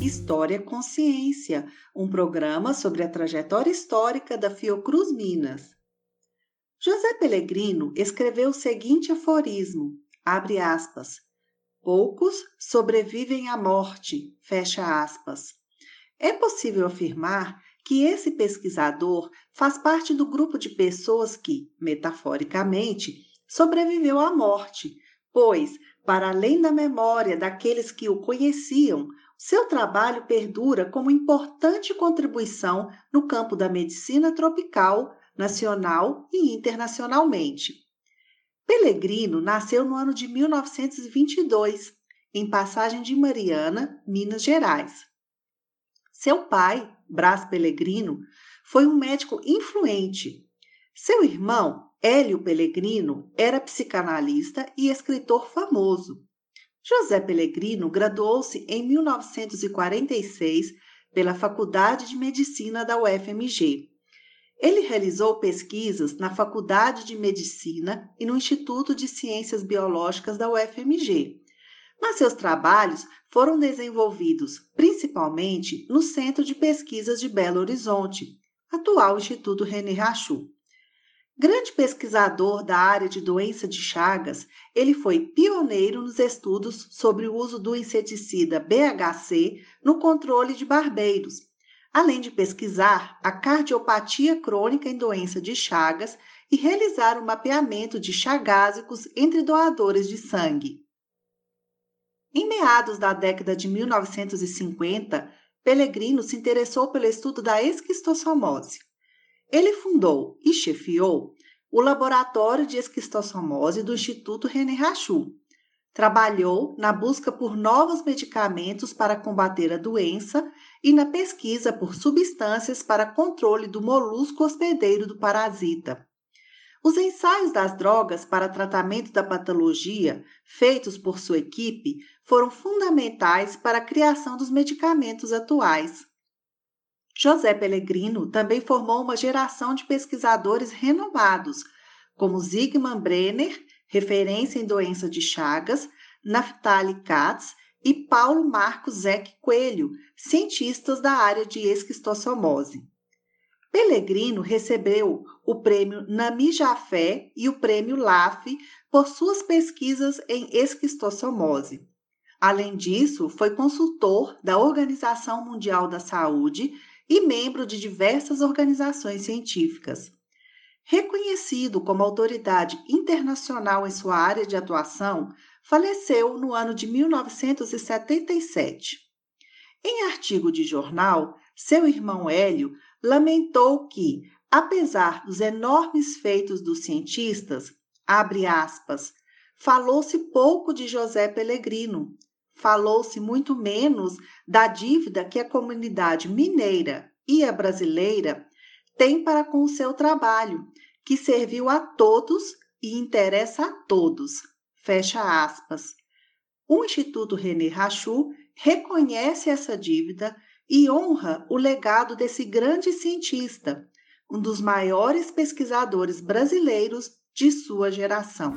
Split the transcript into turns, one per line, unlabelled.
História Consciência, um programa sobre a trajetória histórica da Fiocruz Minas. José Pellegrino escreveu o seguinte aforismo, abre aspas, Poucos sobrevivem à morte, fecha aspas. É possível afirmar que esse pesquisador faz parte do grupo de pessoas que, metaforicamente, sobreviveu à morte, pois, para além da memória daqueles que o conheciam, seu trabalho perdura como importante contribuição no campo da medicina tropical, nacional e internacionalmente. Pellegrino nasceu no ano de 1922, em Passagem de Mariana, Minas Gerais. Seu pai, Brás Pellegrino, foi um médico influente. Seu irmão, Hélio Pellegrino, era psicanalista e escritor famoso. José Pellegrino graduou-se em 1946 pela Faculdade de Medicina da UFMG. Ele realizou pesquisas na Faculdade de Medicina e no Instituto de Ciências Biológicas da UFMG. Mas seus trabalhos foram desenvolvidos principalmente no Centro de Pesquisas de Belo Horizonte, atual Instituto René Rachou. Grande pesquisador da área de doença de Chagas, ele foi pioneiro nos estudos sobre o uso do inseticida BHC no controle de barbeiros, além de pesquisar a cardiopatia crônica em doença de Chagas e realizar o um mapeamento de chagásicos entre doadores de sangue. Meados da década de 1950, Pellegrino se interessou pelo estudo da esquistossomose. Ele fundou e chefiou o Laboratório de Esquistossomose do Instituto René Rachou. Trabalhou na busca por novos medicamentos para combater a doença e na pesquisa por substâncias para controle do molusco hospedeiro do parasita. Os ensaios das drogas para tratamento da patologia, feitos por sua equipe, foram fundamentais para a criação dos medicamentos atuais. José Pellegrino também formou uma geração de pesquisadores renomados, como Zygmunt Brenner, referência em doença de Chagas, Naftali Katz e Paulo Marcos Zeck Coelho, cientistas da área de esquistossomose. Pellegrino recebeu o prêmio Nami Jafé e o prêmio LAF por suas pesquisas em esquistossomose. Além disso, foi consultor da Organização Mundial da Saúde e membro de diversas organizações científicas. Reconhecido como autoridade internacional em sua área de atuação, faleceu no ano de 1977. Em artigo de jornal, seu irmão Hélio lamentou que, apesar dos enormes feitos dos cientistas, abre aspas, falou-se pouco de José Pellegrino, falou-se muito menos da dívida que a comunidade mineira e a brasileira tem para com o seu trabalho, que serviu a todos e interessa a todos. Fecha aspas. O Instituto René Rachou reconhece essa dívida e honra o legado desse grande cientista, um dos maiores pesquisadores brasileiros de sua geração.